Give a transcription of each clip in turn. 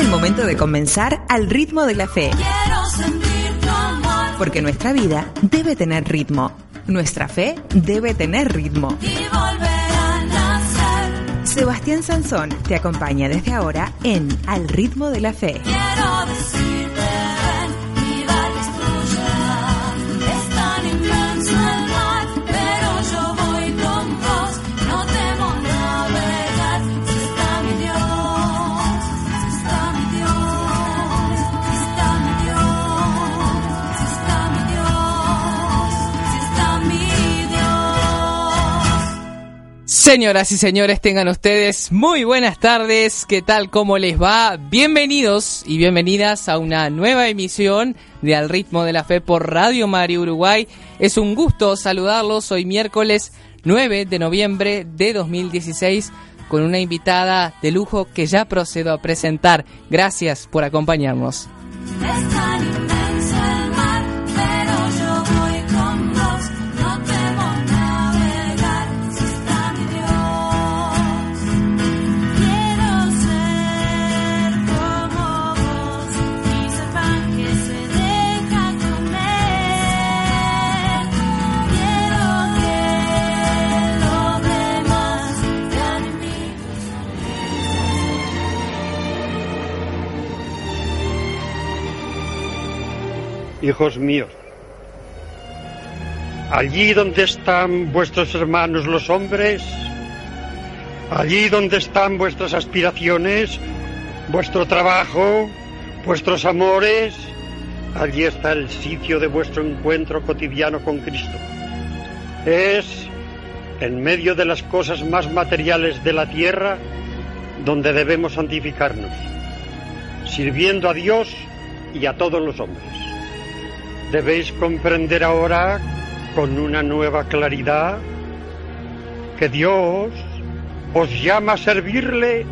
el momento de comenzar al ritmo de la fe. Porque nuestra vida debe tener ritmo. Nuestra fe debe tener ritmo. Sebastián Sansón te acompaña desde ahora en Al ritmo de la fe. Señoras y señores, tengan ustedes muy buenas tardes. ¿Qué tal? ¿Cómo les va? Bienvenidos y bienvenidas a una nueva emisión de Al ritmo de la fe por Radio Mario Uruguay. Es un gusto saludarlos hoy miércoles 9 de noviembre de 2016 con una invitada de lujo que ya procedo a presentar. Gracias por acompañarnos. Hijos míos, allí donde están vuestros hermanos los hombres, allí donde están vuestras aspiraciones, vuestro trabajo, vuestros amores, allí está el sitio de vuestro encuentro cotidiano con Cristo. Es en medio de las cosas más materiales de la tierra donde debemos santificarnos, sirviendo a Dios y a todos los hombres debéis comprender ahora con una nueva claridad que Dios os llama a servirle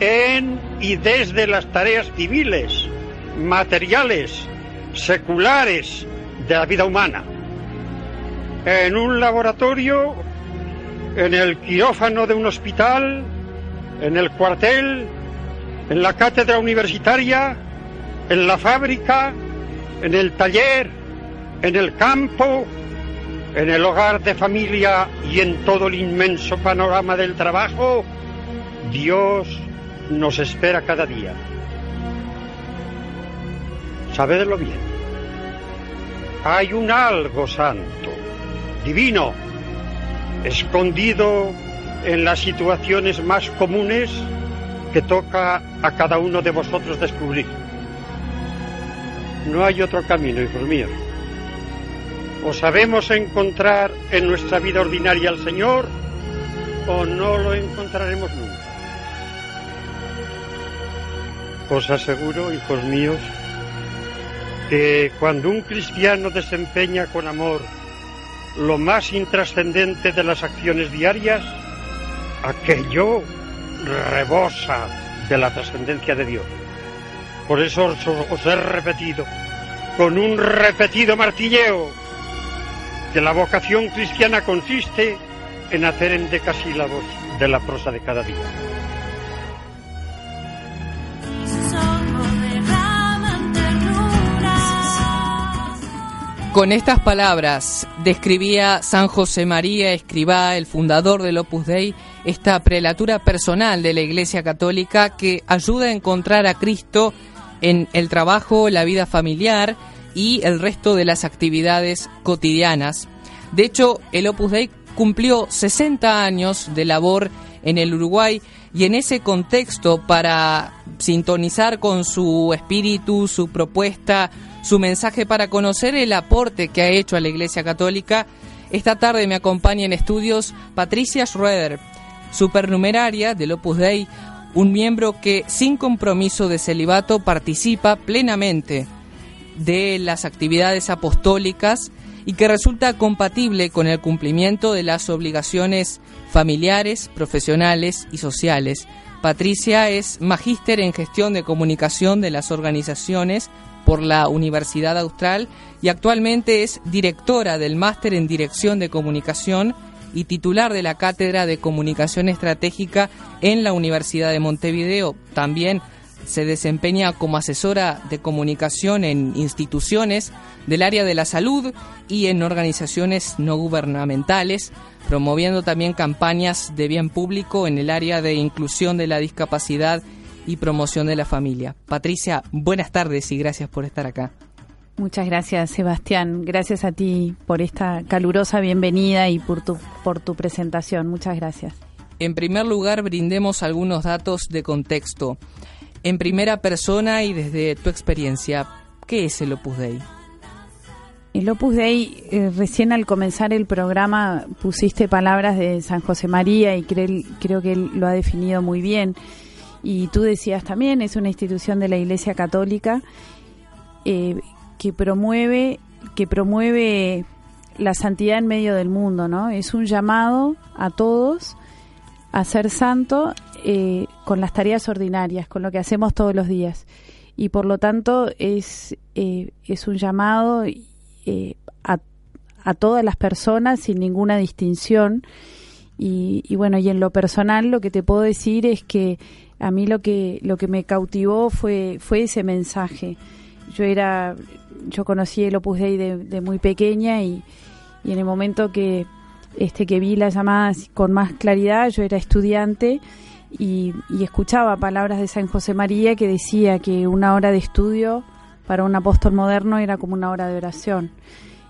en y desde las tareas civiles, materiales, seculares de la vida humana. En un laboratorio, en el quirófano de un hospital, en el cuartel, en la cátedra universitaria, en la fábrica, en el taller, en el campo, en el hogar de familia y en todo el inmenso panorama del trabajo, Dios nos espera cada día. Sabedlo bien. Hay un algo santo, divino, escondido en las situaciones más comunes que toca a cada uno de vosotros descubrir. No hay otro camino, hijos míos o sabemos encontrar en nuestra vida ordinaria al Señor o no lo encontraremos nunca. Os aseguro, hijos míos, que cuando un cristiano desempeña con amor lo más intrascendente de las acciones diarias, aquello rebosa de la trascendencia de Dios. Por eso os, os he repetido, con un repetido martilleo, que la vocación cristiana consiste en hacer en decasílabos de la prosa de cada día. Con estas palabras describía San José María Escribá, el fundador del Opus Dei, esta prelatura personal de la Iglesia Católica que ayuda a encontrar a Cristo en el trabajo, la vida familiar y el resto de las actividades cotidianas. De hecho, el Opus Dei cumplió 60 años de labor en el Uruguay y en ese contexto para sintonizar con su espíritu, su propuesta, su mensaje para conocer el aporte que ha hecho a la Iglesia Católica, esta tarde me acompaña en estudios Patricia Schroeder, supernumeraria del Opus Dei, un miembro que sin compromiso de celibato participa plenamente de las actividades apostólicas y que resulta compatible con el cumplimiento de las obligaciones familiares, profesionales y sociales. Patricia es magíster en gestión de comunicación de las organizaciones por la Universidad Austral y actualmente es directora del máster en dirección de comunicación y titular de la cátedra de comunicación estratégica en la Universidad de Montevideo. También se desempeña como asesora de comunicación en instituciones del área de la salud y en organizaciones no gubernamentales, promoviendo también campañas de bien público en el área de inclusión de la discapacidad y promoción de la familia. Patricia, buenas tardes y gracias por estar acá. Muchas gracias, Sebastián. Gracias a ti por esta calurosa bienvenida y por tu, por tu presentación. Muchas gracias. En primer lugar, brindemos algunos datos de contexto. En primera persona y desde tu experiencia, ¿qué es el Opus Dei? El Opus Dei, eh, recién al comenzar el programa pusiste palabras de San José María y creo que él lo ha definido muy bien. Y tú decías también, es una institución de la Iglesia Católica eh, que promueve, que promueve la santidad en medio del mundo, ¿no? Es un llamado a todos a ser santo eh, con las tareas ordinarias, con lo que hacemos todos los días. Y por lo tanto es, eh, es un llamado eh, a, a, todas las personas sin ninguna distinción. Y, y, bueno, y en lo personal lo que te puedo decir es que a mí lo que, lo que me cautivó fue, fue ese mensaje. Yo era, yo conocí el Opus Dei de, muy pequeña y, en el momento que, este, que vi las llamadas con más claridad, yo era estudiante y, escuchaba palabras de San José María que decía que una hora de estudio para un apóstol moderno era como una hora de oración.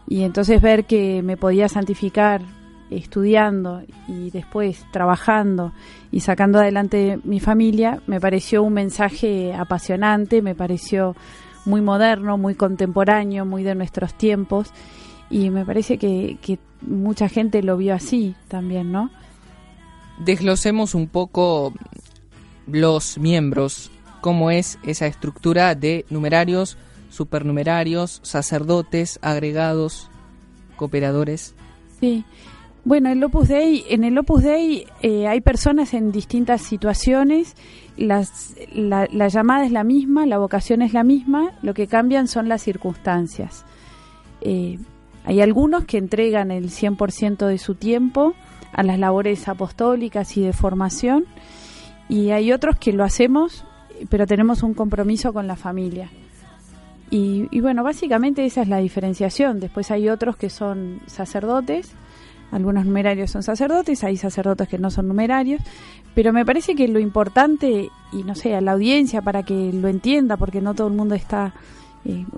Y entonces ver que me podía santificar estudiando y después trabajando y sacando adelante mi familia, me pareció un mensaje apasionante, me pareció muy moderno, muy contemporáneo, muy de nuestros tiempos y me parece que, mucha gente lo vio así también, ¿no? Desglosemos un poco los miembros, cómo es esa estructura de numerarios, supernumerarios, sacerdotes, agregados, cooperadores. Sí. Bueno, el Opus Dei, en el Opus Dei eh, hay personas en distintas situaciones las, la, llamada es la misma, la vocación es la misma, lo que cambian son las circunstancias. Eh, hay algunos que entregan el 100% de su tiempo a las labores apostólicas y de formación y hay otros que lo hacemos, pero tenemos un compromiso con la familia. Y, y bueno, básicamente esa es la diferenciación. Después hay otros que son sacerdotes, algunos numerarios son sacerdotes, hay sacerdotes que no son numerarios, pero me parece que lo importante, y no sé, a la audiencia para que lo entienda, porque no todo el mundo está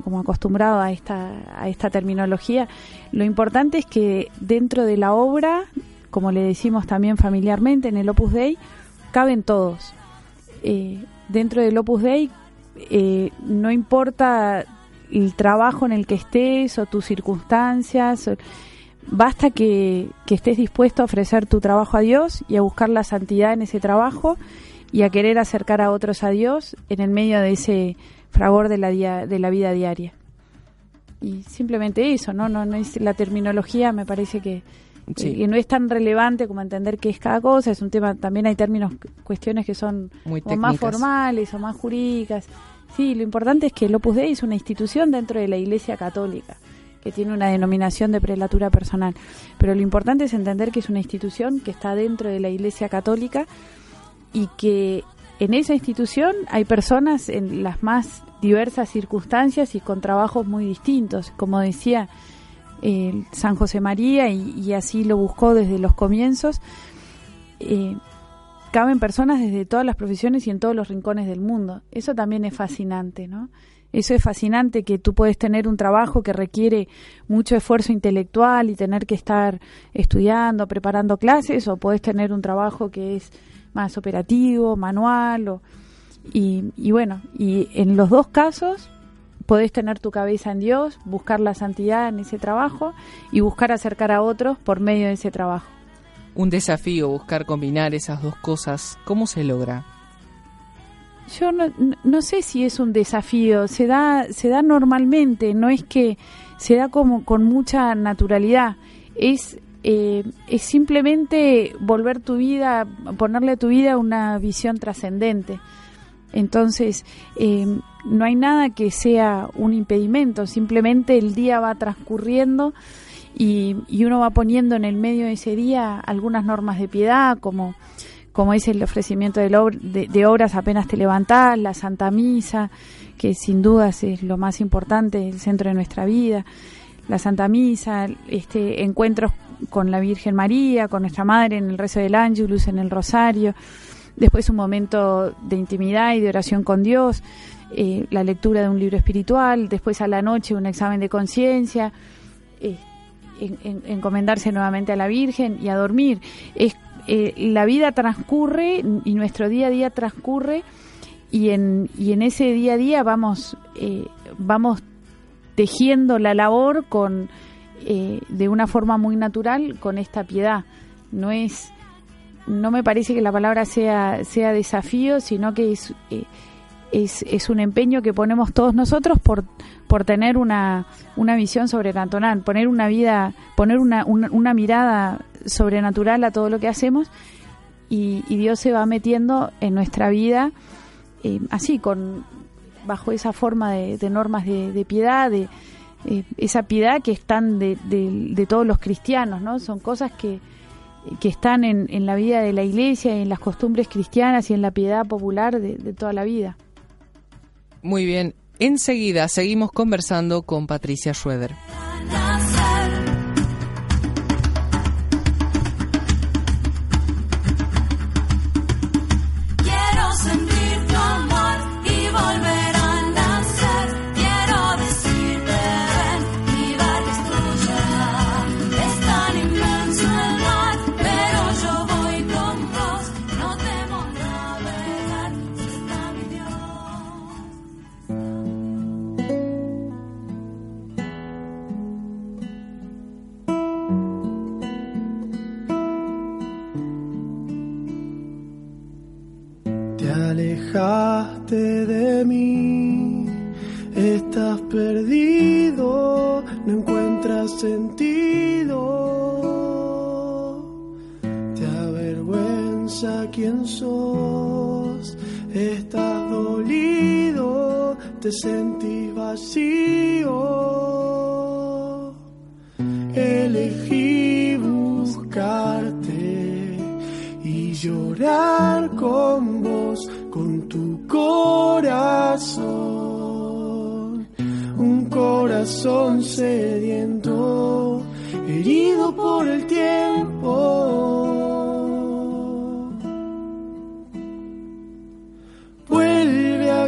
como acostumbrado a esta, a esta terminología, lo importante es que dentro de la obra, como le decimos también familiarmente en el Opus Dei, caben todos. Eh, dentro del Opus Dei eh, no importa el trabajo en el que estés o tus circunstancias, Basta que, estés dispuesto a ofrecer tu trabajo a Dios y a buscar la santidad en ese trabajo y a querer acercar a otros a Dios en el medio de ese fragor de la, de la vida diaria. Y simplemente eso, ¿no? No, no es la terminología, me parece que, no es tan relevante como entender qué es cada cosa, es un tema, también hay términos, cuestiones que son más formales o más jurídicas. Sí, lo importante es que el Opus Dei es una institución dentro de la Iglesia Católica que tiene una denominación de prelatura personal. Pero lo importante es entender que es una institución que está dentro de la Iglesia Católica y que en esa institución hay personas en las más diversas circunstancias y con trabajos muy distintos. Como decía eh, San José María, y, así lo buscó desde los comienzos, eh, caben personas desde todas las profesiones y en todos los rincones del mundo. Eso también es fascinante, ¿no? Eso es fascinante que tú puedes tener un trabajo que requiere mucho esfuerzo intelectual y tener que estar estudiando, preparando clases, o puedes tener un trabajo que es más operativo, manual, o, y, y bueno, y en los dos casos puedes tener tu cabeza en Dios, buscar la santidad en ese trabajo y buscar acercar a otros por medio de ese trabajo. Un desafío buscar combinar esas dos cosas. ¿Cómo se logra? yo no, no, sé si es un desafío, se da, se da normalmente, no es que se da como con mucha naturalidad, es, eh, es simplemente volver tu vida, ponerle a tu vida una visión trascendente. Entonces, eh, no hay nada que sea un impedimento, simplemente el día va transcurriendo y, y uno va poniendo en el medio de ese día algunas normas de piedad, como como es el ofrecimiento de, de, obras apenas te levantás, la Santa Misa, que sin dudas es lo más importante, el centro de nuestra vida, la Santa Misa, este encuentros con la Virgen María, con nuestra Madre en el rezo del Ángelus, en el Rosario, después un momento de intimidad y de oración con Dios, eh, la lectura de un libro espiritual, después a la noche un examen de conciencia, eh, encomendarse nuevamente a la Virgen y a dormir. Es, eh, la vida transcurre y nuestro día a día transcurre y en, y en ese día a día vamos, vamos tejiendo la labor con de una forma muy natural con esta piedad. No es no me parece que la palabra sea, sea desafío, sino que es, eh, es, un empeño que ponemos todos nosotros por, por tener una, una visión sobrenatural, poner una vida, poner una, una, mirada sobrenatural a todo lo que hacemos y, Dios se va metiendo en nuestra vida eh, así, con bajo esa forma de, normas de, piedad, de eh, esa piedad que están de, de todos los cristianos, ¿no? Son cosas que, que están en, en, la vida de la iglesia, en las costumbres cristianas y en la piedad popular de, de toda la vida. Muy bien, enseguida seguimos conversando con Patricia Schroeder.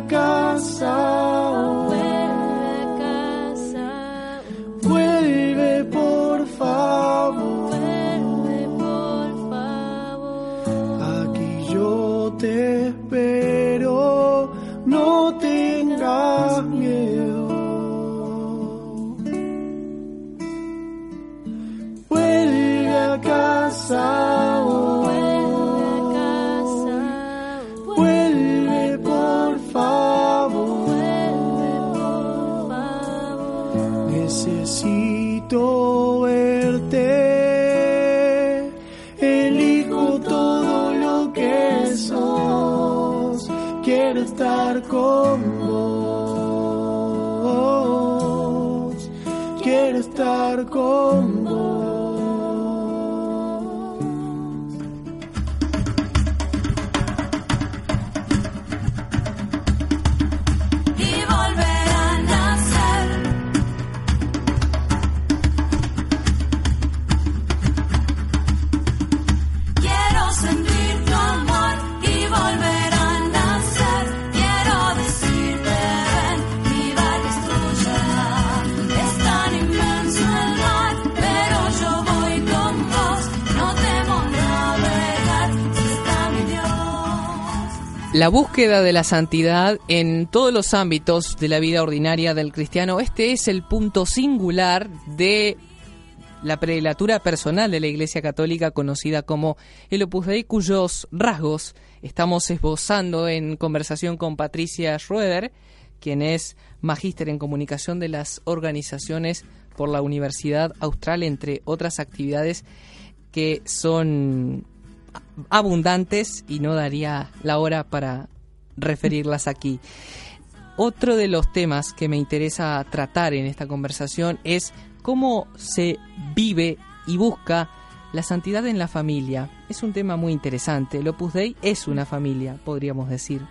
pag-asa. La búsqueda de la santidad en todos los ámbitos de la vida ordinaria del cristiano. Este es el punto singular de la prelatura personal de la Iglesia Católica conocida como el Opus Dei, cuyos rasgos estamos esbozando en conversación con Patricia Schroeder, quien es magíster en comunicación de las organizaciones por la Universidad Austral, entre otras actividades que son abundantes y no daría la hora para referirlas aquí. Otro de los temas que me interesa tratar en esta conversación es cómo se vive y busca la santidad en la familia. Es un tema muy interesante. El Opus Dei es una familia, podríamos decir.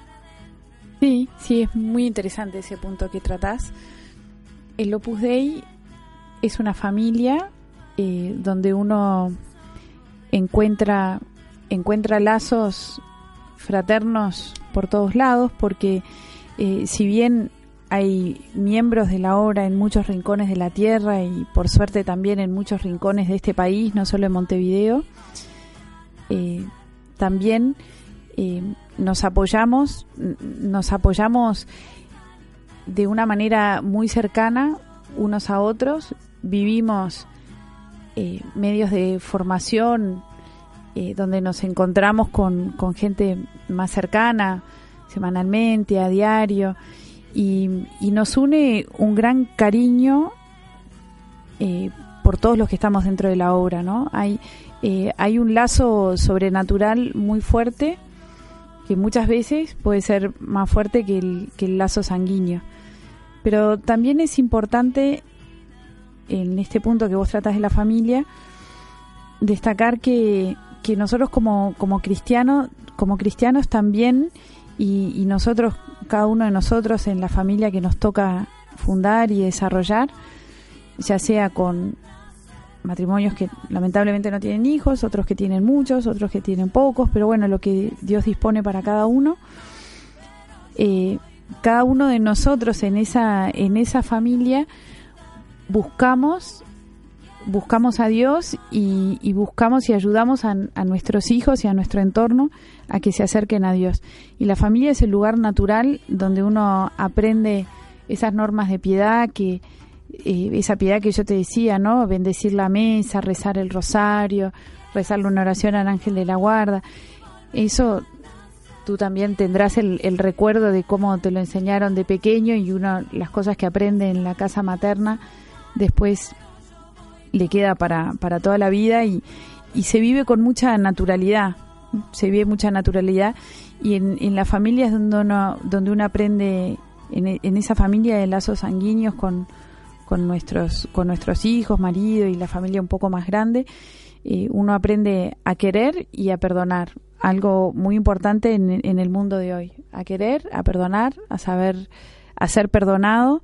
Sí, sí, es muy interesante ese punto que tratás. El Opus Dei es una familia eh, donde uno encuentra, encuentra lazos fraternos por todos lados, porque eh, si bien hay miembros de la obra en muchos rincones de la tierra y por suerte también en muchos rincones de este país, no solo en Montevideo, eh, también nos apoyamos, nos apoyamos de una manera muy cercana unos a otros, vivimos eh, medios de formación eh, donde nos encontramos con, gente más cercana, semanalmente, a diario, y, nos une un gran cariño eh, por todos los que estamos dentro de la obra, ¿no? Hay, hay un lazo sobrenatural muy fuerte que muchas veces puede ser más fuerte que el, que el lazo sanguíneo. Pero también es importante, en este punto que vos tratas de la familia, destacar que, que nosotros como, como cristianos, como cristianos también, y, nosotros, cada uno de nosotros en la familia que nos toca fundar y desarrollar, ya sea con matrimonios que lamentablemente no tienen hijos, otros que tienen muchos, otros que tienen pocos, pero bueno, lo que Dios dispone para cada uno. Eh, cada uno de nosotros en esa, en esa familia buscamos buscamos a Dios y, buscamos y ayudamos a, nuestros hijos y a nuestro entorno a que se acerquen a Dios. Y la familia es el lugar natural donde uno aprende esas normas de piedad que, eh, esa piedad que yo te decía, ¿no? Bendecir la mesa, rezar el rosario, rezarle una oración al ángel de la guarda. Eso tú también tendrás el, recuerdo de cómo te lo enseñaron de pequeño y una las cosas que aprende en la casa materna después le queda para, para toda la vida y, y se vive con mucha naturalidad se vive mucha naturalidad y en, en la familia es donde uno, donde uno aprende en, en esa familia de lazos sanguíneos con, con nuestros, con nuestros hijos, marido y la familia un poco más grande, eh, uno aprende a querer y a perdonar. Algo muy importante en, en, el mundo de hoy. A querer, a perdonar, a saber, a ser perdonado.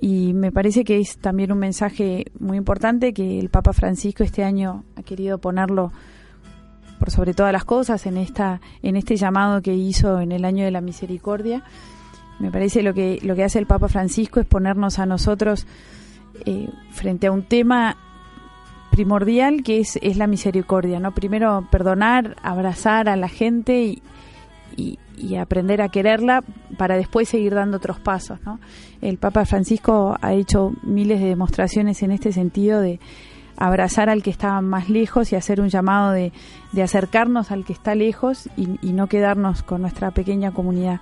Y me parece que es también un mensaje muy importante que el Papa Francisco este año ha querido ponerlo por sobre todas las cosas en esta en este llamado que hizo en el año de la misericordia me parece lo que, lo que hace el Papa Francisco es ponernos a nosotros eh, frente a un tema primordial que es, es la misericordia, ¿no? Primero perdonar, abrazar a la gente y, y, aprender a quererla para después seguir dando otros pasos, ¿no? El Papa Francisco ha hecho miles de demostraciones en este sentido de abrazar al que está más lejos y hacer un llamado de, de acercarnos al que está lejos y, y no quedarnos con nuestra pequeña comunidad.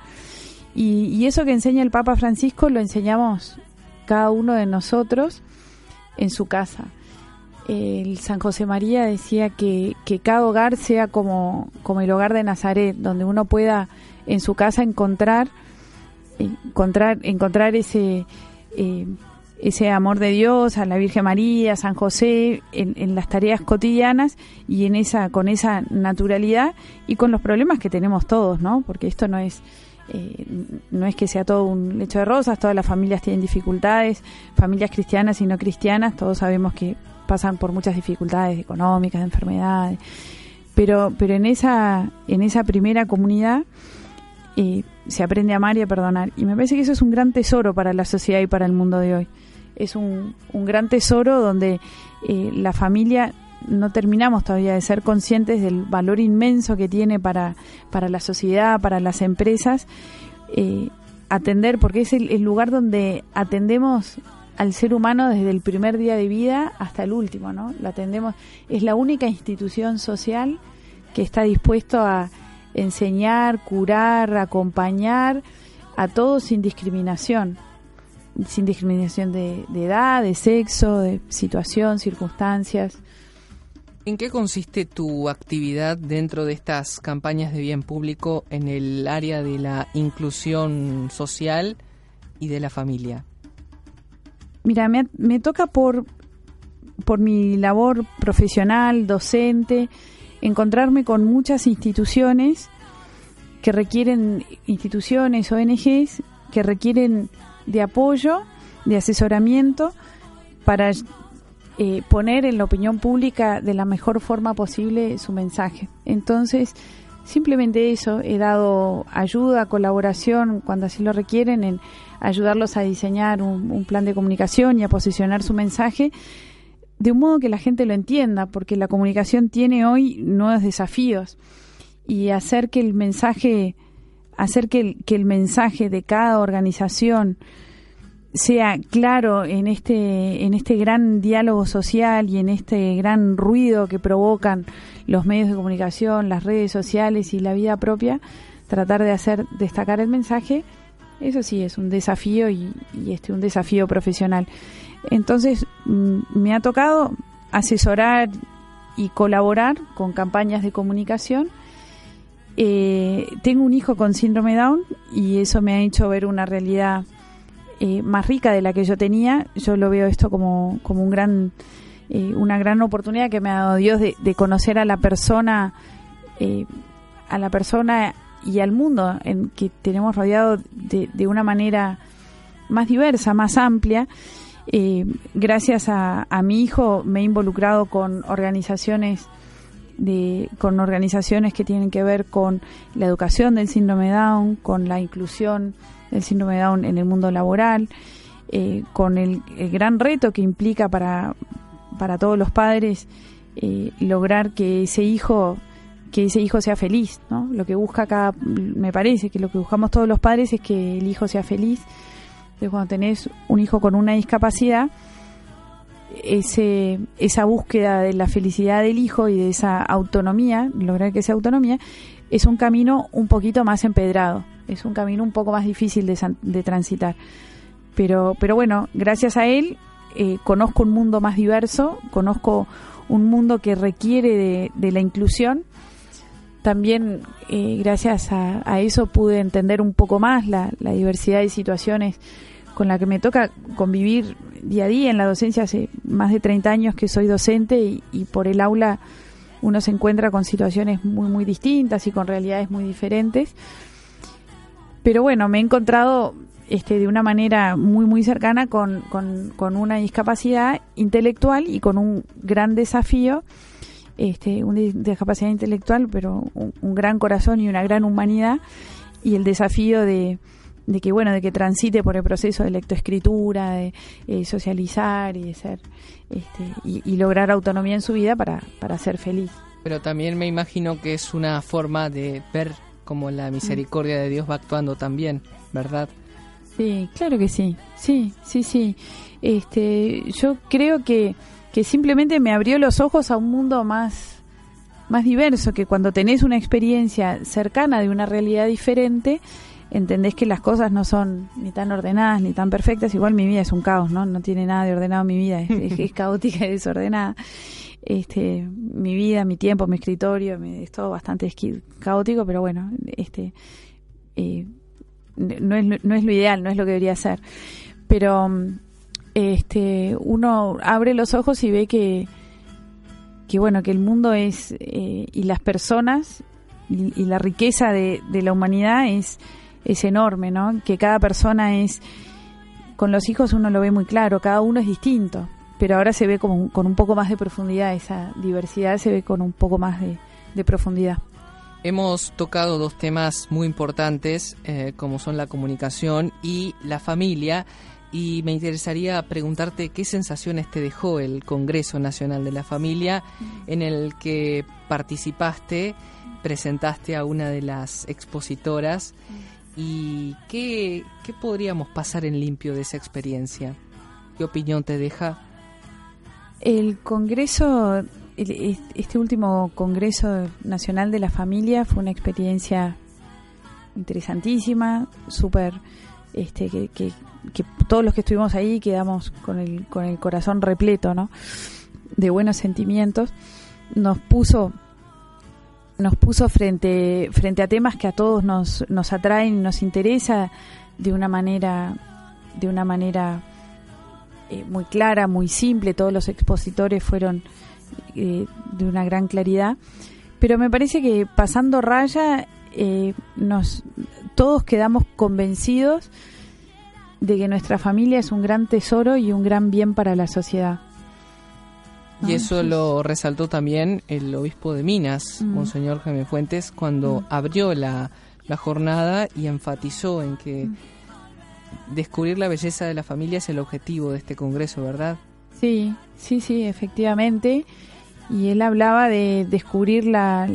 Y, eso que enseña el Papa Francisco lo enseñamos cada uno de nosotros en su casa. El San José María decía que, que cada hogar sea como, como el hogar de Nazaret, donde uno pueda en su casa encontrar, encontrar, encontrar ese, eh, ese amor de Dios, a la Virgen María, a San José, en, en, las tareas cotidianas y en esa, con esa naturalidad y con los problemas que tenemos todos, ¿no? Porque esto no es eh, no es que sea todo un lecho de rosas, todas las familias tienen dificultades, familias cristianas y no cristianas, todos sabemos que pasan por muchas dificultades económicas, de enfermedades, pero, pero en, esa, en esa primera comunidad eh, se aprende a amar y a perdonar. Y me parece que eso es un gran tesoro para la sociedad y para el mundo de hoy. Es un, un gran tesoro donde eh, la familia no terminamos todavía de ser conscientes del valor inmenso que tiene para, para la sociedad, para las empresas, eh, atender, porque es el, lugar donde atendemos al ser humano desde el primer día de vida hasta el último, ¿no? Lo atendemos, es la única institución social que está dispuesto a enseñar, curar, acompañar a todos sin discriminación, sin discriminación de edad, de sexo, de situación, circunstancias. ¿En qué consiste tu actividad dentro de estas campañas de bien público en el área de la inclusión social y de la familia? Mira, me, toca por, por mi labor profesional, docente, encontrarme con muchas instituciones que requieren, instituciones, ONGs, que requieren de apoyo, de asesoramiento para eh, poner en la opinión pública de la mejor forma posible su mensaje. Entonces, simplemente eso, he dado ayuda, colaboración cuando así lo requieren, en ayudarlos a diseñar un, plan de comunicación y a posicionar su mensaje de un modo que la gente lo entienda, porque la comunicación tiene hoy nuevos desafíos y hacer que el mensaje, hacer que que el mensaje de cada organización sea claro en este en este gran diálogo social y en este gran ruido que provocan los medios de comunicación, las redes sociales y la vida propia, tratar de hacer destacar el mensaje, eso sí es un desafío y, este un desafío profesional. Entonces mm, me ha tocado asesorar y colaborar con campañas de comunicación. Eh, tengo un hijo con síndrome Down y eso me ha hecho ver una realidad eh, más rica de la que yo tenía. Yo lo veo esto como, como un gran, eh, una gran oportunidad que me ha dado Dios de, conocer a la persona, eh, a la persona y al mundo en que tenemos rodeado de, de una manera más diversa, más amplia. gracias a, a, mi hijo me he involucrado con organizaciones de, con organizaciones que tienen que ver con la educación del síndrome Down, con la inclusión el síndrome Down en el mundo laboral, eh, con el, gran reto que implica para, para todos los padres eh, lograr que ese hijo que ese hijo sea feliz, ¿no? Lo que busca cada, me parece que lo que buscamos todos los padres es que el hijo sea feliz. Entonces, cuando tenés un hijo con una discapacidad, ese, esa búsqueda de la felicidad del hijo y de esa autonomía, lograr que sea autonomía, es un camino un poquito más empedrado es un camino un poco más difícil de, transitar. Pero, pero bueno, gracias a él eh, conozco un mundo más diverso, conozco un mundo que requiere de, la inclusión. También eh, gracias a, eso pude entender un poco más la, diversidad de situaciones con la que me toca convivir día a día en la docencia. Hace más de 30 años que soy docente y, y por el aula uno se encuentra con situaciones muy, muy distintas y con realidades muy diferentes pero bueno, me he encontrado este, de una manera muy, muy cercana con, con, una discapacidad intelectual y con un gran desafío, este, una discapacidad intelectual, pero un, gran corazón y una gran humanidad, y el desafío de, de que bueno de que transite por el proceso de lectoescritura de eh, socializar y de ser este, y, y, lograr autonomía en su vida para, para ser feliz pero también me imagino que es una forma de ver como la misericordia de Dios va actuando también, ¿verdad? Sí, claro que sí, sí, sí, sí. Este, yo creo que, que simplemente me abrió los ojos a un mundo más, más diverso, que cuando tenés una experiencia cercana de una realidad diferente, entendés que las cosas no son ni tan ordenadas ni tan perfectas. Igual mi vida es un caos, ¿no? No tiene nada de ordenado mi vida, es, es caótica y desordenada este, mi vida, mi tiempo, mi escritorio, es todo bastante caótico, pero bueno, este, eh, no, es, no es lo ideal, no es lo que debería ser. Pero este, uno abre los ojos y ve que, que bueno, que el mundo es, eh, y las personas, y, la riqueza de, de, la humanidad es, es enorme, ¿no? Que cada persona es, con los hijos uno lo ve muy claro, cada uno es distinto pero ahora se ve como con un poco más de profundidad, esa diversidad se ve con un poco más de, profundidad. Hemos tocado dos temas muy importantes, eh, como son la comunicación y la familia, y me interesaría preguntarte qué sensaciones te dejó el Congreso Nacional de la Familia, en el que participaste, presentaste a una de las expositoras, y qué, qué podríamos pasar en limpio de esa experiencia. ¿Qué opinión te deja? El Congreso, este último Congreso Nacional de la Familia fue una experiencia interesantísima, súper, este, que, que, todos los que estuvimos ahí quedamos con el, con el corazón repleto, ¿no? De buenos sentimientos. Nos puso nos puso frente frente a temas que a todos nos, nos atraen, nos interesa de una manera de una manera eh, muy clara, muy simple, todos los expositores fueron eh, de una gran claridad, pero me parece que pasando raya eh, nos todos quedamos convencidos de que nuestra familia es un gran tesoro y un gran bien para la sociedad. Y eso lo resaltó también el obispo de Minas, mm. Monseñor Jaime Fuentes, cuando mm. abrió la, la, jornada y enfatizó en que mm. descubrir la belleza de la familia es el objetivo de este congreso, ¿verdad? Sí, sí, sí, efectivamente. Y él hablaba de descubrir la,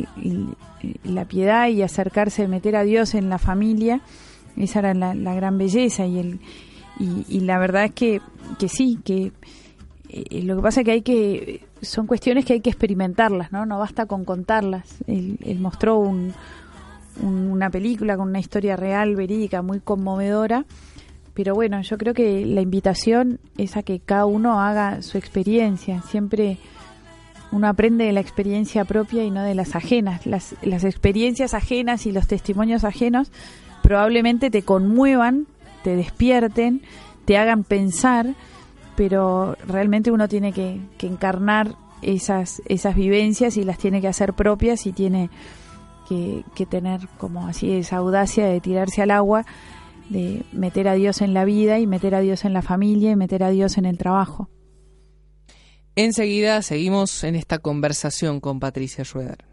la piedad y acercarse, meter a Dios en la familia. Esa era la, gran belleza y, el, y, y la verdad es que, que sí, que eh, lo que pasa es que hay que son cuestiones que hay que experimentarlas, ¿no? No basta con contarlas. Él, mostró un, una película con una historia real, verídica, muy conmovedora. Pero bueno, yo creo que la invitación es a que cada uno haga su experiencia. Siempre uno aprende de la experiencia propia y no de las ajenas. Las, las experiencias ajenas y los testimonios ajenos probablemente te conmuevan, te despierten, te hagan pensar pero realmente uno tiene que, encarnar esas, esas vivencias y las tiene que hacer propias y tiene que, tener como así esa audacia de tirarse al agua, de meter a Dios en la vida y meter a Dios en la familia y meter a Dios en el trabajo. Enseguida seguimos en esta conversación con Patricia Schroeder.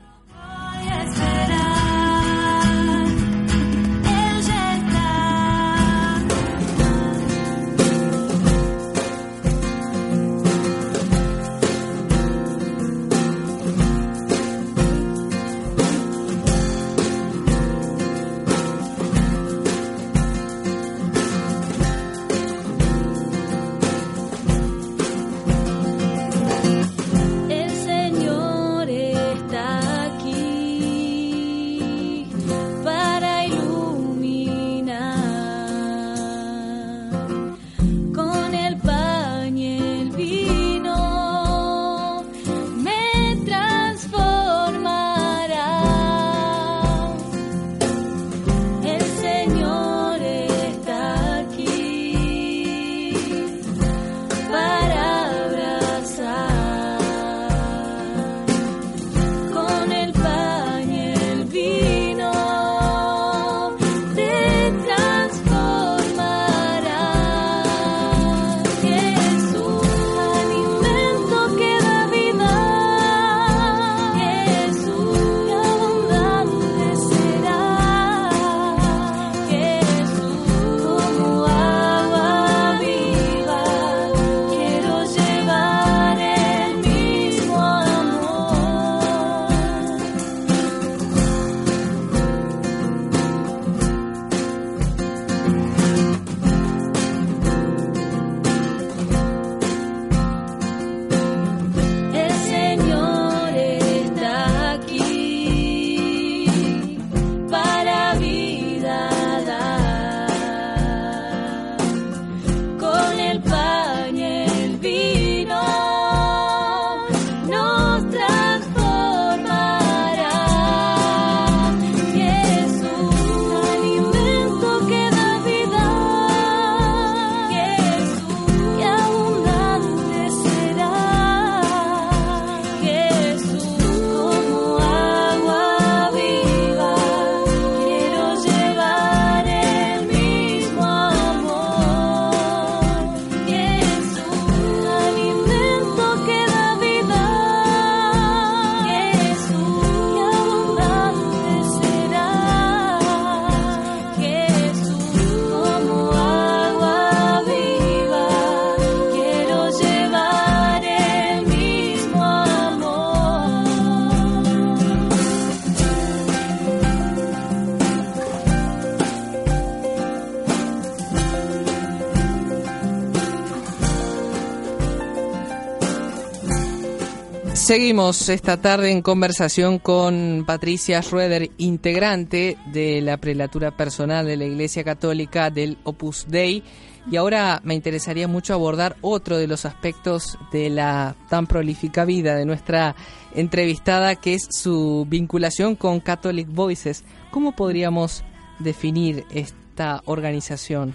Seguimos esta tarde en conversación con Patricia Schroeder, integrante de la prelatura personal de la Iglesia Católica del Opus Dei. Y ahora me interesaría mucho abordar otro de los aspectos de la tan prolífica vida de nuestra entrevistada, que es su vinculación con Catholic Voices. ¿Cómo podríamos definir esta organización?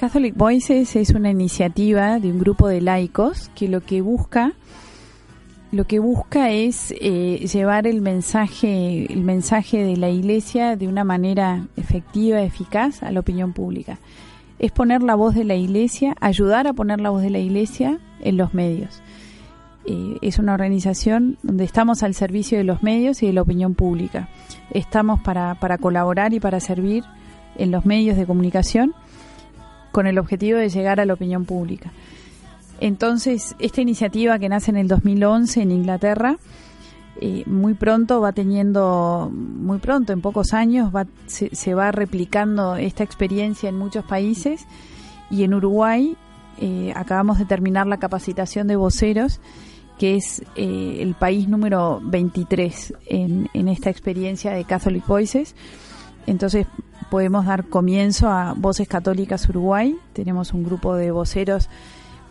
Catholic Voices es una iniciativa de un grupo de laicos que lo que busca lo que busca es eh, llevar el mensaje el mensaje de la Iglesia de una manera efectiva, eficaz a la opinión pública. Es poner la voz de la Iglesia, ayudar a poner la voz de la Iglesia en los medios. Eh, es una organización donde estamos al servicio de los medios y de la opinión pública. Estamos para, para colaborar y para servir en los medios de comunicación con el objetivo de llegar a la opinión pública. Entonces, esta iniciativa que nace en el 2011 en Inglaterra, eh, muy pronto va teniendo, muy pronto, en pocos años, va, se, va replicando esta experiencia en muchos países y en Uruguay eh, acabamos de terminar la capacitación de voceros, que es eh, el país número 23 en, en esta experiencia de Catholic Voices. Entonces podemos dar comienzo a Voces Católicas Uruguay. Tenemos un grupo de voceros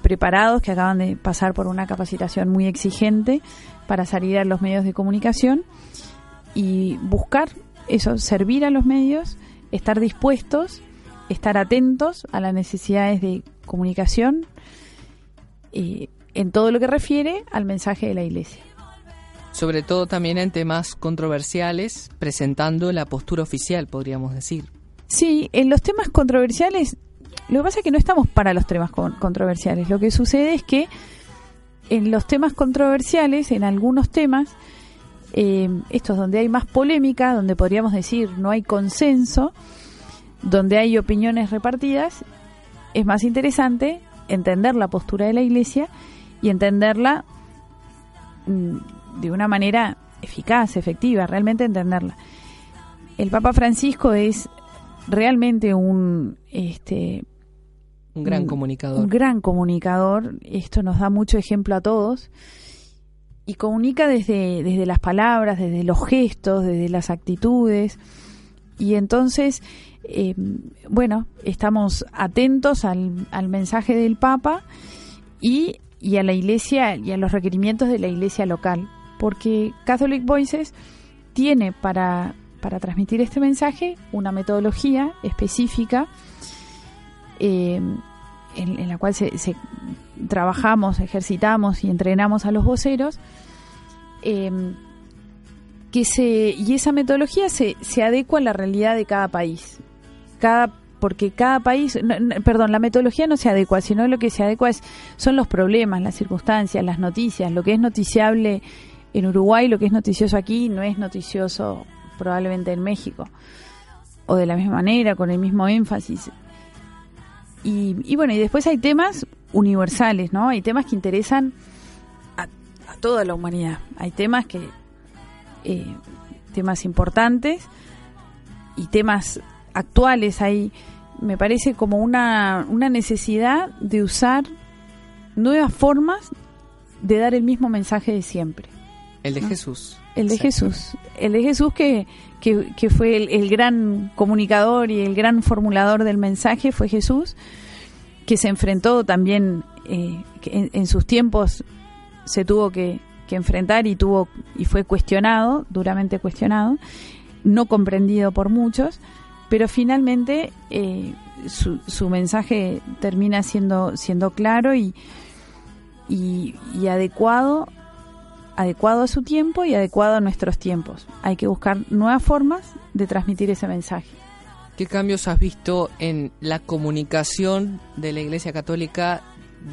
preparados que acaban de pasar por una capacitación muy exigente para salir a los medios de comunicación y buscar eso, servir a los medios, estar dispuestos, estar atentos a las necesidades de comunicación eh, en todo lo que refiere al mensaje de la Iglesia. Sobre todo también en temas controversiales, presentando la postura oficial, podríamos decir. Sí, en los temas controversiales lo que pasa es que no estamos para los temas controversiales. Lo que sucede es que en los temas controversiales, en algunos temas, eh, estos donde hay más polémica, donde podríamos decir no hay consenso, donde hay opiniones repartidas, es más interesante entender la postura de la Iglesia y entenderla mm, de una manera eficaz, efectiva, realmente entenderla. El Papa Francisco es realmente un este un gran comunicador. Un gran comunicador. Esto nos da mucho ejemplo a todos. Y comunica desde, desde las palabras, desde los gestos, desde las actitudes. Y entonces, eh, bueno, estamos atentos al, al, mensaje del Papa y, y a la iglesia y a los requerimientos de la iglesia local. Porque Catholic Voices tiene para, para transmitir este mensaje una metodología específica eh, en, la cual se, trabajamos, ejercitamos y entrenamos a los voceros, eh, que se, y esa metodología se, se adecua a la realidad de cada país. Cada porque cada país, perdón, la metodología no se adecua, sino lo que se adecua es, son los problemas, las circunstancias, las noticias, lo que es noticiable en Uruguay, lo que es noticioso aquí, no es noticioso probablemente en México, o de la misma manera, con el mismo énfasis. Y, bueno, y después hay temas universales, ¿no? Hay temas que interesan a, toda la humanidad. Hay temas que, eh, temas importantes y temas actuales. Hay, me parece como una, una necesidad de usar nuevas formas de dar el mismo mensaje de siempre. El de Jesús. El de Jesús. El de Jesús que, que, fue el, gran comunicador y el gran formulador del mensaje, fue Jesús, que se enfrentó también, eh, en, sus tiempos se tuvo que, enfrentar y, tuvo, y fue cuestionado, duramente cuestionado, no comprendido por muchos, pero finalmente eh, su, su, mensaje termina siendo, siendo claro y, y, y adecuado adecuado a su tiempo y adecuado a nuestros tiempos. Hay que buscar nuevas formas de transmitir ese mensaje. ¿Qué cambios has visto en la comunicación de la Iglesia Católica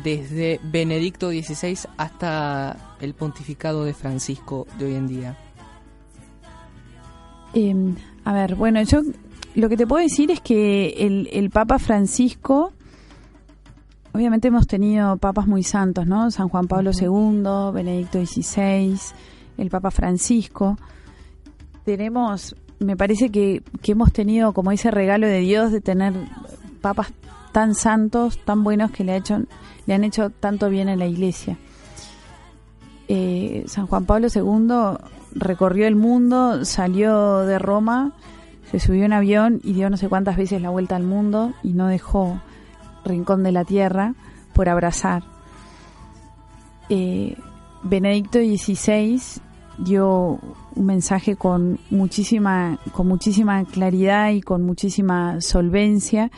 desde Benedicto XVI hasta el pontificado de Francisco de hoy en día? Em, a ver, bueno, yo lo que te puedo decir es que el, el Papa Francisco obviamente hemos tenido papas muy santos, ¿no? San Juan Pablo II, Benedicto XVI, el Papa Francisco. Tenemos, me parece que, que hemos tenido como ese regalo de Dios de tener papas tan santos, tan buenos que le, ha hecho, le han hecho tanto bien a la iglesia. Eh, San Juan Pablo II recorrió el mundo, salió de Roma, se subió en avión y dio no sé cuántas veces la vuelta al mundo y no dejó rincón de la tierra por abrazar. Eh, Benedicto XVI dio un mensaje con muchísima, con muchísima claridad y con muchísima solvencia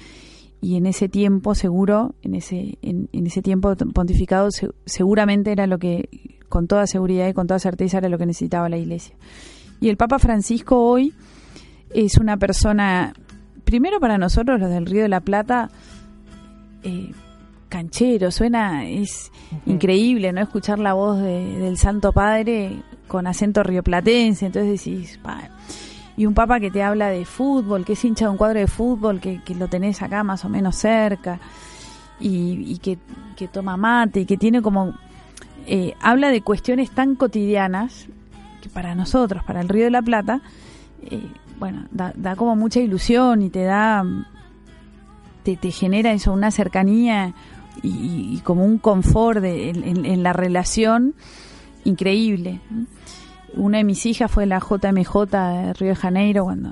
y en ese tiempo seguro, en ese, en, ese tiempo pontificado seguramente era lo que, con toda seguridad y con toda certeza era lo que necesitaba la iglesia. Y el Papa Francisco hoy es una persona, primero para nosotros los del Río de la Plata, eh, canchero, suena, es increíble, ¿no? Escuchar la voz del Santo Padre con acento rioplatense, entonces decís, y un papa que te habla de fútbol, que es hincha de un cuadro de fútbol, que, lo tenés acá más o menos cerca, y, que, toma mate, y que tiene como, eh, habla de cuestiones tan cotidianas, que para nosotros, para el Río de la Plata, eh, bueno, da, da como mucha ilusión y te da, te, te genera eso, una cercanía, y, como un confort en, la relación increíble. Una de mis hijas fue la JMJ de Río de Janeiro cuando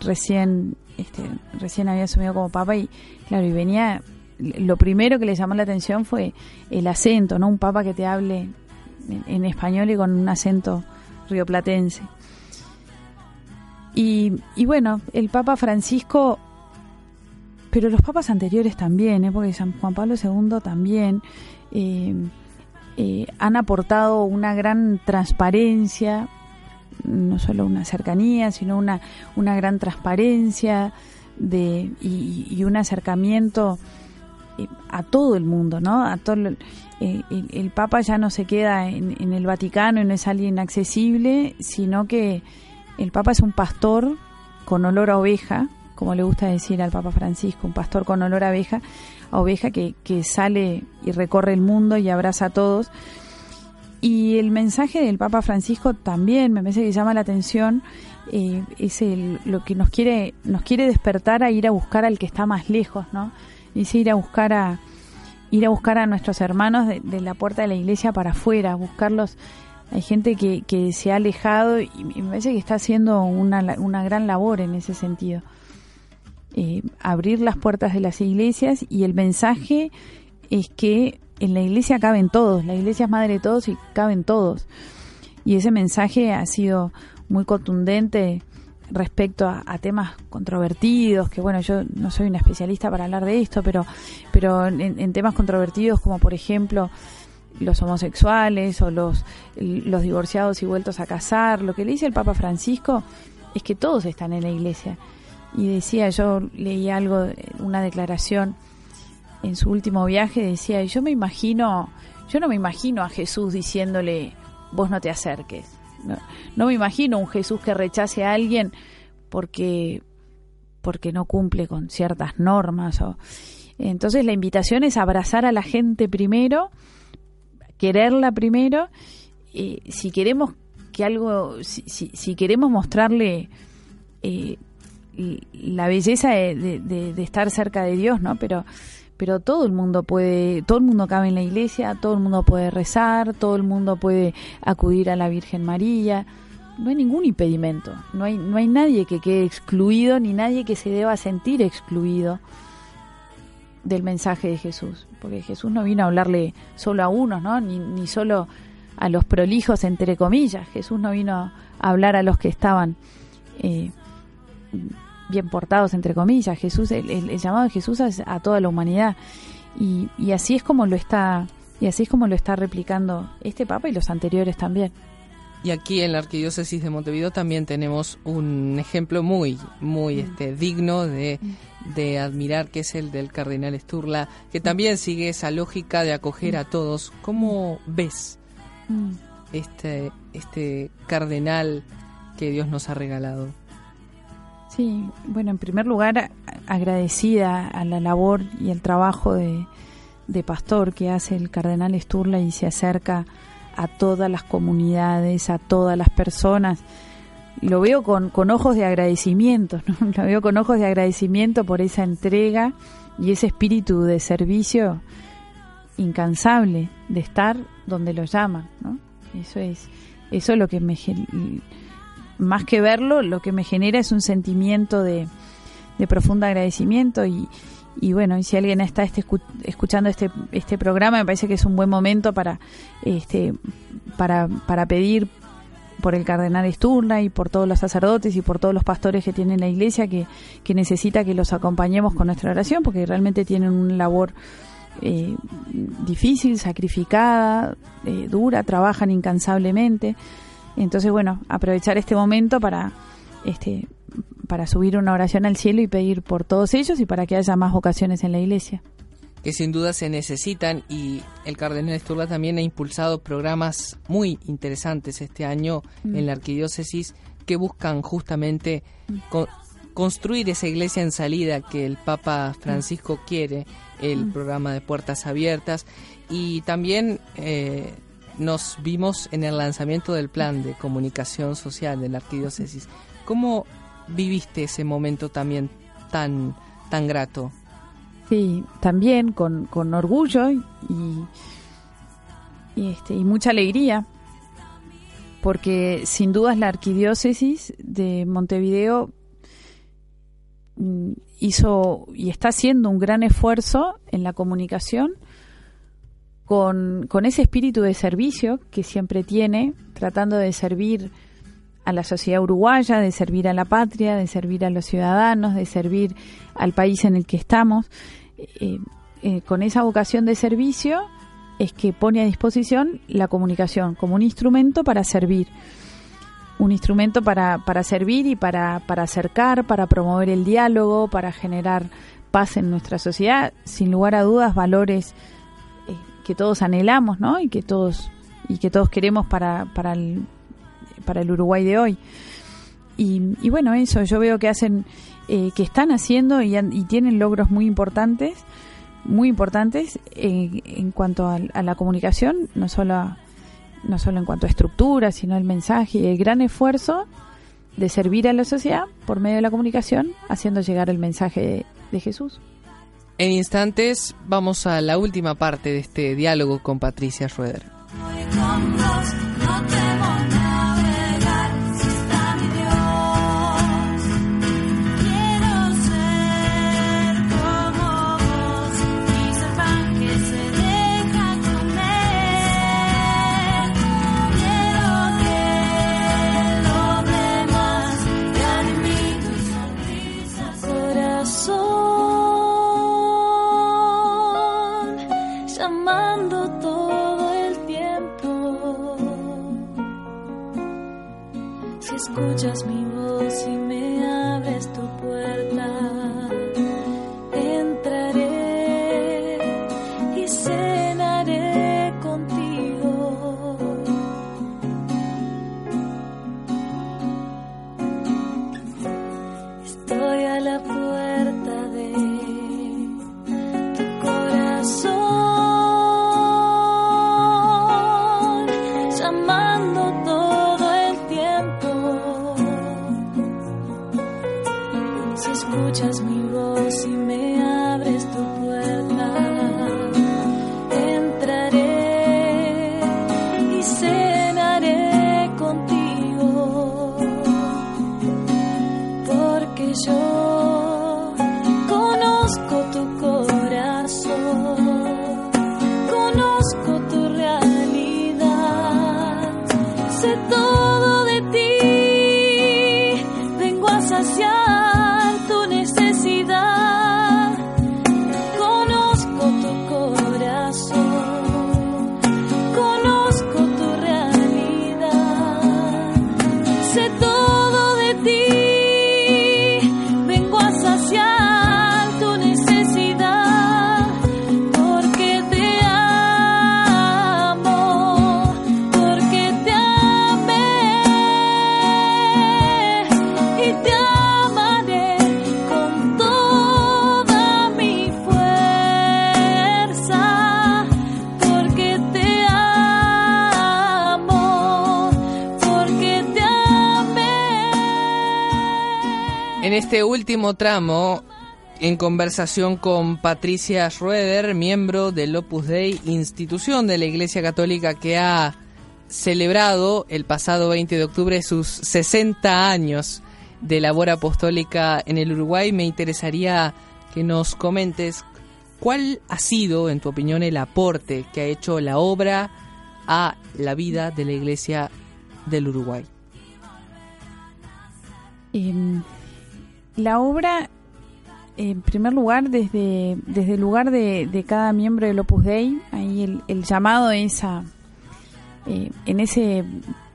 recién este, recién había asumido como papa y claro, y venía lo primero que le llamó la atención fue el acento, ¿no? Un papa que te hable en, español y con un acento rioplatense. Y, y bueno, el Papa Francisco pero los papas anteriores también, ¿eh? porque San Juan Pablo II también eh, eh, han aportado una gran transparencia, no solo una cercanía, sino una, una gran transparencia de, y, un acercamiento a todo el mundo, ¿no? A todo el, Papa ya no se queda en, en el Vaticano y no es alguien accesible, sino que el Papa es un pastor con olor a oveja, como le gusta decir al Papa Francisco, un pastor con olor a abeja, a oveja que, sale y recorre el mundo y abraza a todos. Y el mensaje del Papa Francisco también me parece que llama la atención, eh, es el, lo que nos quiere, nos quiere despertar a ir a buscar al que está más lejos, ¿no? Dice ir a buscar a, ir a buscar a nuestros hermanos de, la puerta de la iglesia para afuera, buscarlos. Hay gente que, que se ha alejado y, me parece que está haciendo una, una gran labor en ese sentido. Eh, abrir las puertas de las iglesias y el mensaje es que en la iglesia caben todos, la iglesia es madre de todos y caben todos. Y ese mensaje ha sido muy contundente respecto a, temas controvertidos, que bueno, yo no soy una especialista para hablar de esto, pero, pero en, temas controvertidos como por ejemplo los homosexuales o los, los divorciados y vueltos a casar, lo que le dice el Papa Francisco es que todos están en la iglesia y decía, yo leí algo, una declaración en su último viaje, decía, yo me imagino, yo no me imagino a Jesús diciéndole, vos no te acerques. No, me imagino un Jesús que rechace a alguien porque, porque no cumple con ciertas normas. O, entonces la invitación es abrazar a la gente primero, quererla primero, si queremos que algo, si, si, queremos mostrarle eh, la belleza de, estar cerca de Dios, ¿no? Pero, pero todo el mundo puede, todo el mundo cabe en la iglesia, todo el mundo puede rezar, todo el mundo puede acudir a la Virgen María. No hay ningún impedimento, no hay, no hay nadie que quede excluido ni nadie que se deba sentir excluido del mensaje de Jesús, porque Jesús no vino a hablarle solo a unos, ¿no? Ni, ni solo a los prolijos entre comillas. Jesús no vino a hablar a los que estaban eh, bien portados, entre comillas. Jesús, el, llamado de Jesús es a toda la humanidad. Y, y, así es como lo está, y así es como lo está replicando este Papa y los anteriores también. Y aquí en la Arquidiócesis de Montevideo también tenemos un ejemplo muy, muy mm. este, digno de, de admirar, que es el del cardenal Sturla, que también sigue esa lógica de acoger a todos. ¿Cómo ves mm. este, este cardenal que Dios nos ha regalado? Sí, bueno, en primer lugar, agradecida a la labor y el trabajo de, pastor que hace el cardenal Sturla y se acerca a todas las comunidades, a todas las personas. Lo veo con, con ojos de agradecimiento, ¿no? lo veo con ojos de agradecimiento por esa entrega y ese espíritu de servicio incansable de estar donde lo llaman, ¿no? Eso es, eso es lo que me más que verlo, lo que me genera es un sentimiento de, de profundo agradecimiento y, y bueno, y si alguien está este, escuchando este, este programa, me parece que es un buen momento para, este, para, para pedir por el cardenal Sturla y por todos los sacerdotes y por todos los pastores que tiene la iglesia que, que necesita que los acompañemos con nuestra oración porque realmente tienen una labor eh, difícil, sacrificada, eh, dura, trabajan incansablemente. Entonces, bueno, aprovechar este momento para este para subir una oración al cielo y pedir por todos ellos y para que haya más vocaciones en la iglesia que sin duda se necesitan y el cardenal Sturla también ha impulsado programas muy interesantes este año mm. en la arquidiócesis que buscan justamente mm. construir esa iglesia en salida que el Papa Francisco mm. quiere, el programa de puertas abiertas y también eh, nos vimos en el lanzamiento del plan de comunicación social de la arquidiócesis. ¿Cómo viviste ese momento también tan, tan grato? Sí, también con, con orgullo y, y, este, y mucha alegría, porque sin dudas la arquidiócesis de Montevideo mm, hizo y está haciendo un gran esfuerzo en la comunicación con, con ese espíritu de servicio que siempre tiene, tratando de servir a la sociedad uruguaya, de servir a la patria, de servir a los ciudadanos, de servir al país en el que estamos. Eh, eh, con esa vocación de servicio es que pone a disposición la comunicación como un instrumento para servir, un instrumento para, para servir y para, para acercar, para promover el diálogo, para generar paz en nuestra sociedad, sin lugar a dudas valores que todos anhelamos, ¿no? Y que todos y que todos queremos para, para el para el Uruguay de hoy. Y, y bueno, eso, yo veo que hacen eh, que están haciendo y, tienen logros muy importantes, muy importantes eh, en cuanto a, la comunicación, no solo, no solo en cuanto a estructura, sino el mensaje y el gran esfuerzo de servir a la sociedad por medio de la comunicación, haciendo llegar el mensaje de, Jesús. En instantes vamos a la última parte de este diálogo con Patricia Schroeder. set the este último tramo, en conversación con Patricia Schroeder, miembro del Opus Dei, institución de la Iglesia Católica que ha celebrado el pasado 20 de octubre sus 60 años de labor apostólica en el Uruguay, me interesaría que nos comentes cuál ha sido, en tu opinión, el aporte que ha hecho la obra a la vida de la Iglesia del Uruguay. Em, la obra, en primer lugar, desde, desde el lugar de, cada miembro del Opus Dei, ahí el, llamado es a, eh, en ese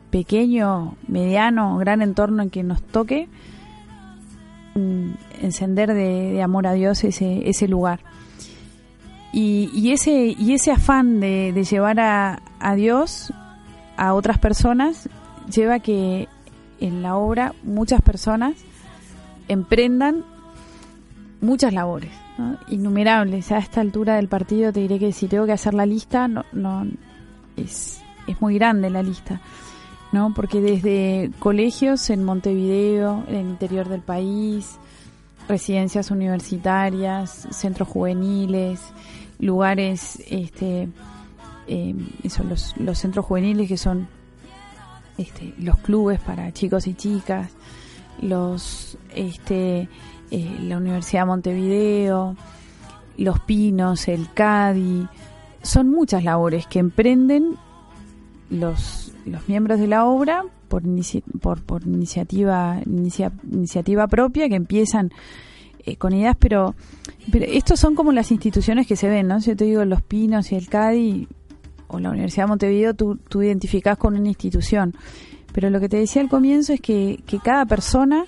pequeño, mediano, gran entorno en que nos toque, mm, encender de, amor a Dios ese, ese lugar. Y, ese, y ese afán de, llevar a, a, Dios a otras personas lleva a que en la obra muchas personas emprendan muchas labores, innumerables. A esta altura del partido te diré que si tengo que hacer la lista, no, no es, es muy grande la lista. ¿no? Porque desde colegios en Montevideo, en el interior del país, residencias universitarias, centros juveniles, lugares, este, eh, los, los centros juveniles que son este, los clubes para chicos y chicas, los, este, eh, la Universidad de Montevideo, los Pinos, el CADI, son muchas labores que emprenden los, los miembros de la obra por, por, por iniciativa, iniciativa propia que empiezan eh, con ideas, pero, pero estos son como las instituciones que se ven, ¿no? Yo te digo Los Pinos y el CADI o la Universidad de Montevideo, tú, tú identificás con una institución. Pero lo que te decía al comienzo es que, que cada persona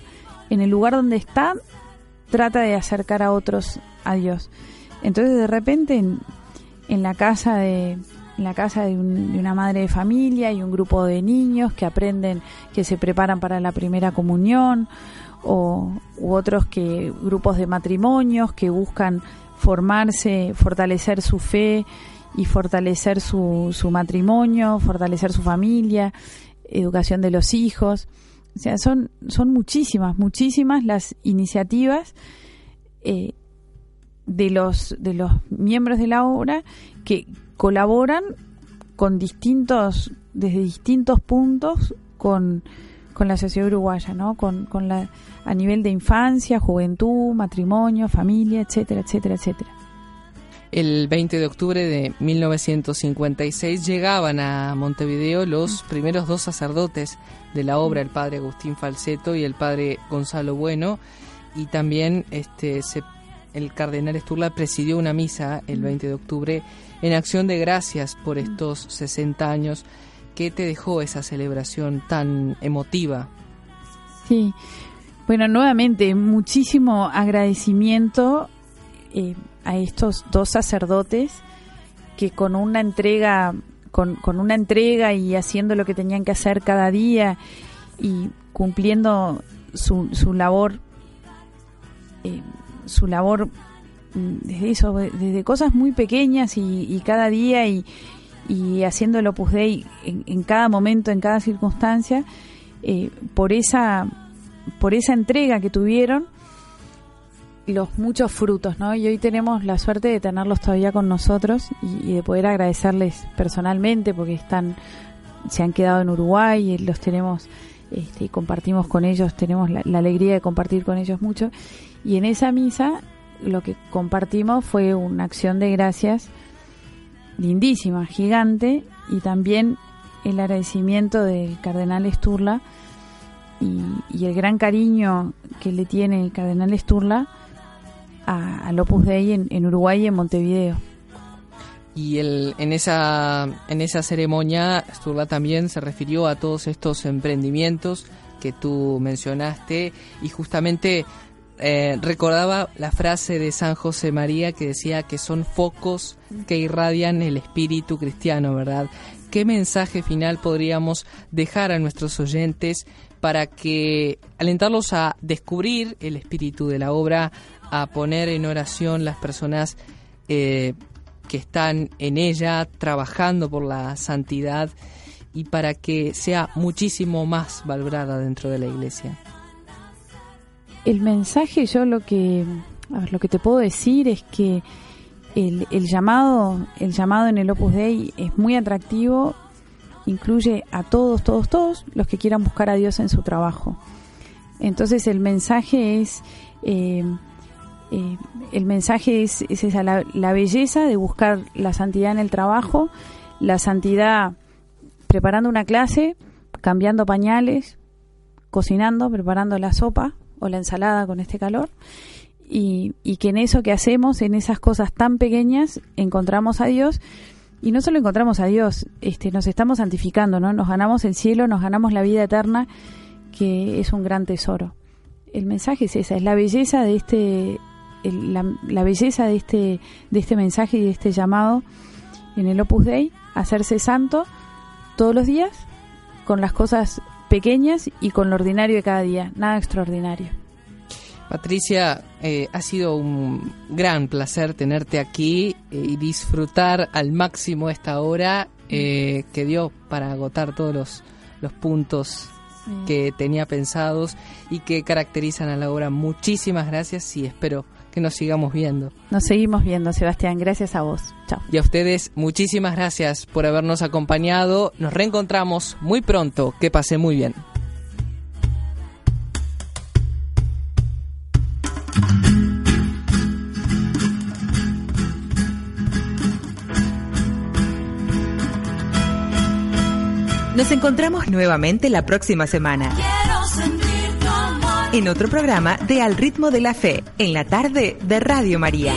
en el lugar donde está trata de acercar a otros a Dios. Entonces de repente en, en la casa de en la casa de, una madre de familia y un grupo de niños que aprenden, que se preparan para la primera comunión, o u otros que grupos de matrimonios que buscan formarse, fortalecer su fe y fortalecer su, su matrimonio, fortalecer su familia, educación de los hijos. O sea, son, son muchísimas, muchísimas las iniciativas eh, de, los, de los miembros de la obra que, colaboran con distintos, desde distintos puntos con, la sociedad uruguaya, ¿no? Con, con la, a nivel de infancia, juventud, matrimonio, familia, etcétera, etcétera, etcétera. El 20 de octubre de 1956 llegaban a Montevideo los primeros dos sacerdotes de la obra, el padre Agustín Falseto y el padre Gonzalo Bueno, y también este, el cardenal Esturla presidió una misa el 20 de octubre en acción de gracias por mm. estos 60 años. ¿Qué te dejó esa celebración tan emotiva? Sí, bueno, nuevamente muchísimo agradecimiento eh, a estos dos sacerdotes que con una entrega, con, con, una entrega y haciendo lo que tenían que hacer cada día y cumpliendo su, su labor, eh, su labor desde eso, desde cosas muy pequeñas y, cada día y, y haciendo el Opus Dei en, cada momento, en cada circunstancia, eh, por esa por esa entrega que tuvieron los muchos frutos, ¿no? Y hoy tenemos la suerte de tenerlos todavía con nosotros y, de poder agradecerles personalmente porque están se han quedado en Uruguay y los tenemos este, y compartimos con ellos, tenemos la, la alegría de compartir con ellos mucho. Y en esa misa lo que compartimos fue una acción de gracias lindísima, gigante, y también el agradecimiento del cardenal Esturla y, el gran cariño que le tiene el cardenal Esturla a, a Opus Dei en, Uruguay y en Montevideo. Y el, en, esa, en esa ceremonia, Sturla también se refirió a todos estos emprendimientos que tú mencionaste y justamente eh, recordaba la frase de San José María que decía que son focos que irradian el espíritu cristiano, ¿verdad? ¿Qué mensaje final podríamos dejar a nuestros oyentes para que alentarlos a descubrir el espíritu de la obra, a poner en oración las personas eh, que están en ella, trabajando por la santidad y para que sea muchísimo más valorada dentro de la iglesia? el mensaje yo lo que lo que te puedo decir es que el, llamado el llamado en el Opus Dei es muy atractivo incluye a todos todos todos los que quieran buscar a Dios en su trabajo entonces el mensaje es eh, eh, el mensaje es, esa la, la belleza de buscar la santidad en el trabajo la santidad preparando una clase cambiando pañales, cocinando, preparando la sopa o la ensalada con este calor. Y, y que en eso que hacemos, en esas cosas tan pequeñas, encontramos a Dios. Y no solo encontramos a Dios, este, nos estamos santificando, ¿no? Nos ganamos el cielo, nos ganamos la vida eterna, que es un gran tesoro. El mensaje es esa, es la belleza de este, la, la, belleza de este, de este mensaje y de este llamado en el Opus Dei, hacerse santo todos los días, con las cosas pequeñas y con lo ordinario de cada día, nada extraordinario. Patricia, eh, ha sido un gran placer tenerte aquí eh, y disfrutar al máximo esta hora eh, que dio para agotar todos los, los puntos que tenía pensados y que caracterizan a la obra. Muchísimas gracias y espero que nos sigamos viendo. Nos seguimos viendo, Sebastián. Gracias a vos. Chao. Y a ustedes, muchísimas gracias por habernos acompañado. Nos reencontramos muy pronto. Que pase muy bien. Nos encontramos nuevamente la próxima semana. En otro programa de Al ritmo de la fe, en la tarde de Radio María.